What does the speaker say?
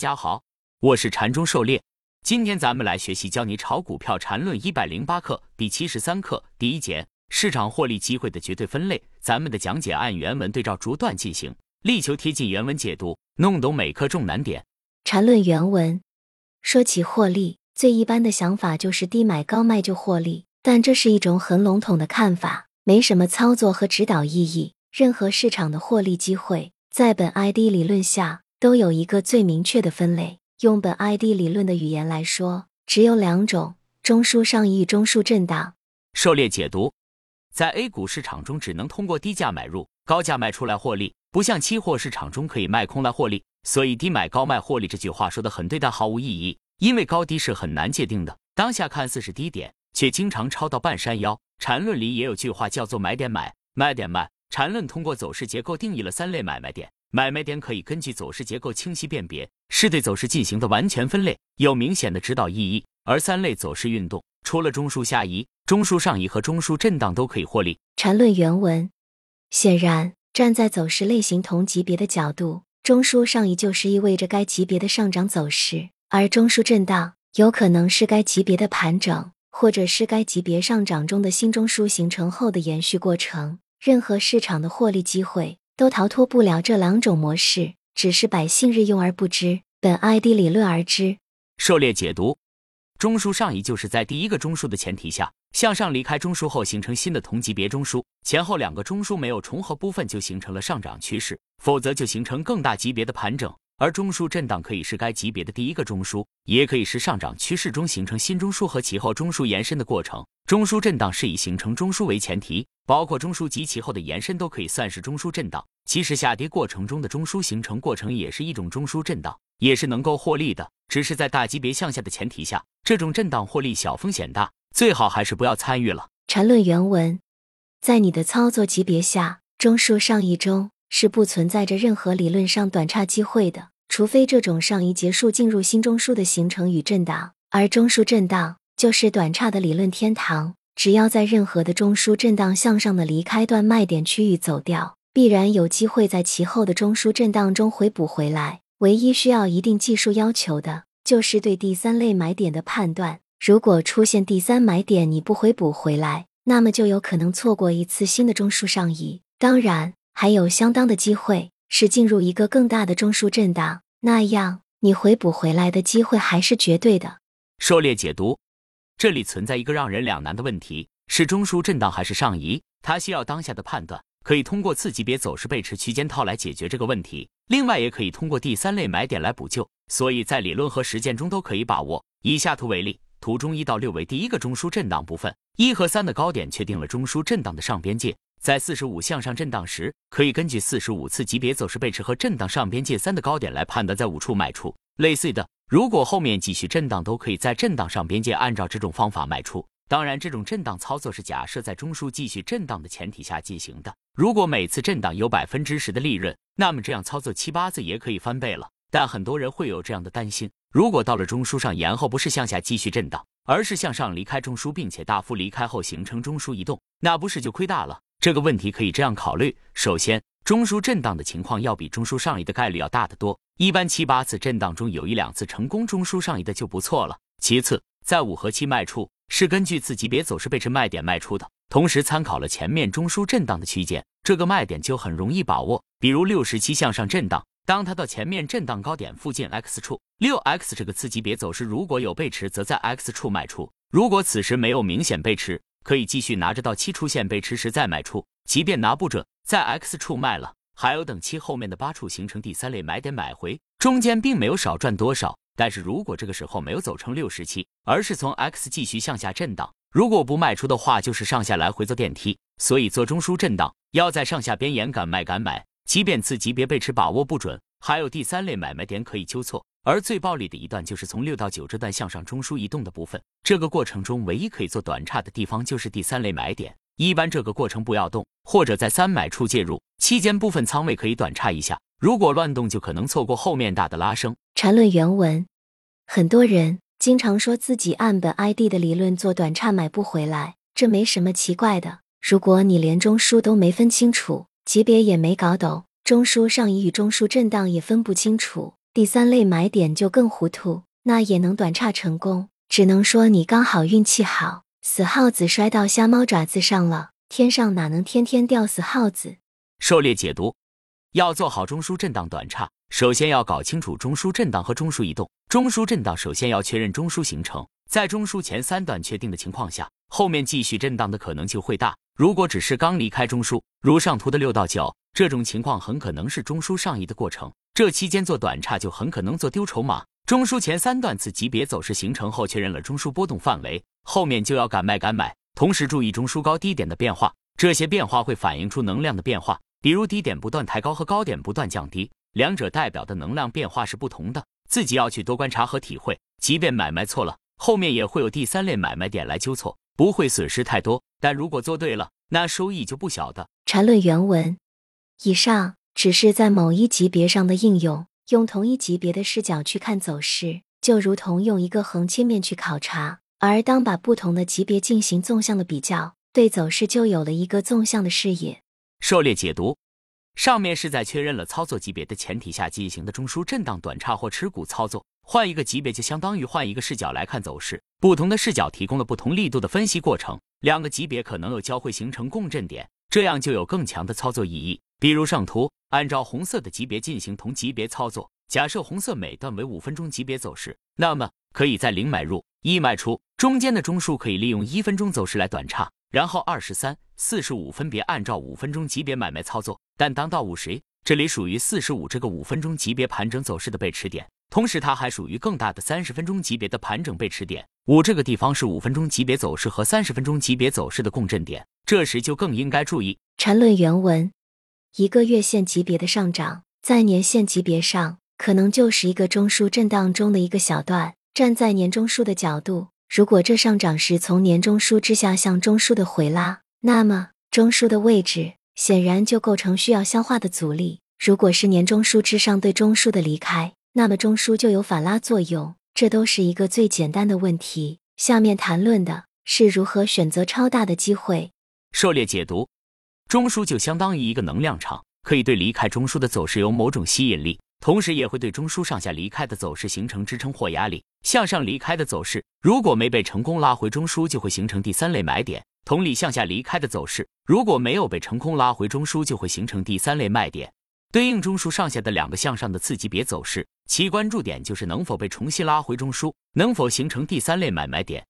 家好，我是禅中狩猎。今天咱们来学习教你炒股票禅论一百零八课第七十三课第一节市场获利机会的绝对分类。咱们的讲解按原文对照逐段进行，力求贴近原文解读，弄懂每课重难点。禅论原文说起获利，最一般的想法就是低买高卖就获利，但这是一种很笼统的看法，没什么操作和指导意义。任何市场的获利机会，在本 ID 理论下。都有一个最明确的分类。用本 ID 理论的语言来说，只有两种：中枢上移与中枢震荡。狩猎解读，在 A 股市场中，只能通过低价买入、高价卖出来获利，不像期货市场中可以卖空来获利。所以低买高卖获利这句话说的很对，但毫无意义，因为高低是很难界定的。当下看似是低点，却经常抄到半山腰。缠论里也有句话叫做买点买，卖点卖。缠论通过走势结构定义了三类买卖点。买卖点可以根据走势结构清晰辨别，是对走势进行的完全分类，有明显的指导意义。而三类走势运动，除了中枢下移、中枢上移和中枢震荡都可以获利。缠论原文：显然，站在走势类型同级别的角度，中枢上移就是意味着该级别的上涨走势，而中枢震荡有可能是该级别的盘整，或者是该级别上涨中的新中枢形成后的延续过程。任何市场的获利机会。都逃脱不了这两种模式，只是百姓日用而不知。本 ID 理论而知。狩猎解读：中枢上移就是在第一个中枢的前提下向上离开中枢后形成新的同级别中枢，前后两个中枢没有重合部分就形成了上涨趋势，否则就形成更大级别的盘整。而中枢震荡可以是该级别的第一个中枢，也可以是上涨趋势中形成新中枢和其后中枢延伸的过程。中枢震荡是以形成中枢为前提，包括中枢及其后的延伸都可以算是中枢震荡。其实下跌过程中的中枢形成过程也是一种中枢震荡，也是能够获利的，只是在大级别向下的前提下，这种震荡获利小风险大，最好还是不要参与了。缠论原文：在你的操作级别下，中枢上移中。是不存在着任何理论上短差机会的，除非这种上移结束进入新中枢的形成与震荡，而中枢震荡就是短差的理论天堂。只要在任何的中枢震荡向上的离开段卖点区域走掉，必然有机会在其后的中枢震荡中回补回来。唯一需要一定技术要求的，就是对第三类买点的判断。如果出现第三买点你不回补回来，那么就有可能错过一次新的中枢上移。当然。还有相当的机会是进入一个更大的中枢震荡，那样你回补回来的机会还是绝对的。狩猎解读，这里存在一个让人两难的问题：是中枢震荡还是上移？它需要当下的判断，可以通过次级别走势背驰区间套来解决这个问题。另外，也可以通过第三类买点来补救。所以在理论和实践中都可以把握。以下图为例，图中一到六为第一个中枢震荡部分，一和三的高点确定了中枢震荡的上边界。在四十五向上震荡时，可以根据四十五次级别走势背驰和震荡上边界三的高点来判断在五处卖出。类似的，如果后面继续震荡，都可以在震荡上边界按照这种方法卖出。当然，这种震荡操作是假设在中枢继续震荡的前提下进行的。如果每次震荡有百分之十的利润，那么这样操作七八次也可以翻倍了。但很多人会有这样的担心：如果到了中枢上沿后不是向下继续震荡，而是向上离开中枢，并且大幅离开后形成中枢移动，那不是就亏大了？这个问题可以这样考虑：首先，中枢震荡的情况要比中枢上移的概率要大得多，一般七八次震荡中有一两次成功中枢上移的就不错了。其次，在五和七卖出是根据次级别走势背驰卖点卖出的，同时参考了前面中枢震荡的区间，这个卖点就很容易把握。比如六十七向上震荡，当它到前面震荡高点附近 X 处，六 X 这个次级别走势如果有背驰，则在 X 处卖出；如果此时没有明显背驰，可以继续拿着到期出现背驰时再卖出，即便拿不准，在 X 处卖了，还有等期后面的八处形成第三类买点买回，中间并没有少赚多少。但是如果这个时候没有走成六十七，而是从 X 继续向下震荡，如果不卖出的话，就是上下来回坐电梯。所以做中枢震荡要在上下边沿敢卖敢买，即便次级别背驰把握不准，还有第三类买卖点可以纠错。而最暴利的一段就是从六到九这段向上中枢移动的部分，这个过程中唯一可以做短差的地方就是第三类买点，一般这个过程不要动，或者在三买处介入，期间部分仓位可以短差一下，如果乱动就可能错过后面大的拉升。缠论原文，很多人经常说自己按本 ID 的理论做短差买不回来，这没什么奇怪的。如果你连中枢都没分清楚，级别也没搞懂，中枢上移与中枢震荡也分不清楚。第三类买点就更糊涂，那也能短差成功，只能说你刚好运气好，死耗子摔到瞎猫爪子上了。天上哪能天天掉死耗子？狩猎解读，要做好中枢震荡短差，首先要搞清楚中枢震荡和中枢移动。中枢震荡首先要确认中枢形成，在中枢前三段确定的情况下，后面继续震荡的可能性会大。如果只是刚离开中枢，如上图的六到九，这种情况很可能是中枢上移的过程，这期间做短差就很可能做丢筹码。中枢前三段次级别走势形成后，确认了中枢波动范围，后面就要敢卖敢买。同时注意中枢高低点的变化，这些变化会反映出能量的变化。比如低点不断抬高和高点不断降低，两者代表的能量变化是不同的，自己要去多观察和体会。即便买卖错了，后面也会有第三类买卖点来纠错，不会损失太多。但如果做对了，那收益就不小的。缠论原文：以上只是在某一级别上的应用，用同一级别的视角去看走势，就如同用一个横切面去考察。而当把不同的级别进行纵向的比较，对走势就有了一个纵向的视野。狩猎解读，上面是在确认了操作级别的前提下进行的中枢震荡短差或持股操作。换一个级别就相当于换一个视角来看走势，不同的视角提供了不同力度的分析过程。两个级别可能有交汇形成共振点，这样就有更强的操作意义。比如上图，按照红色的级别进行同级别操作，假设红色每段为五分钟级别走势，那么可以在零买入一卖出。中间的中枢可以利用一分钟走势来短差，然后二十三、四十五分别按照五分钟级别买卖操作。但当到五十，这里属于四十五这个五分钟级别盘整走势的背驰点，同时它还属于更大的三十分钟级别的盘整背驰点。五这个地方是五分钟级别走势和三十分钟级别走势的共振点，这时就更应该注意。缠论原文：一个月线级别的上涨，在年线级别上可能就是一个中枢震荡中的一个小段。站在年中枢的角度。如果这上涨是从年中枢之下向中枢的回拉，那么中枢的位置显然就构成需要消化的阻力。如果是年中枢之上对中枢的离开，那么中枢就有反拉作用。这都是一个最简单的问题。下面谈论的是如何选择超大的机会。狩猎解读：中枢就相当于一个能量场，可以对离开中枢的走势有某种吸引力。同时也会对中枢上下离开的走势形成支撑或压力。向上离开的走势如果没被成功拉回中枢，就会形成第三类买点。同理，向下离开的走势如果没有被成功拉回中枢，就会形成第三类卖点。对应中枢上下的两个向上的次级别走势，其关注点就是能否被重新拉回中枢，能否形成第三类买卖点。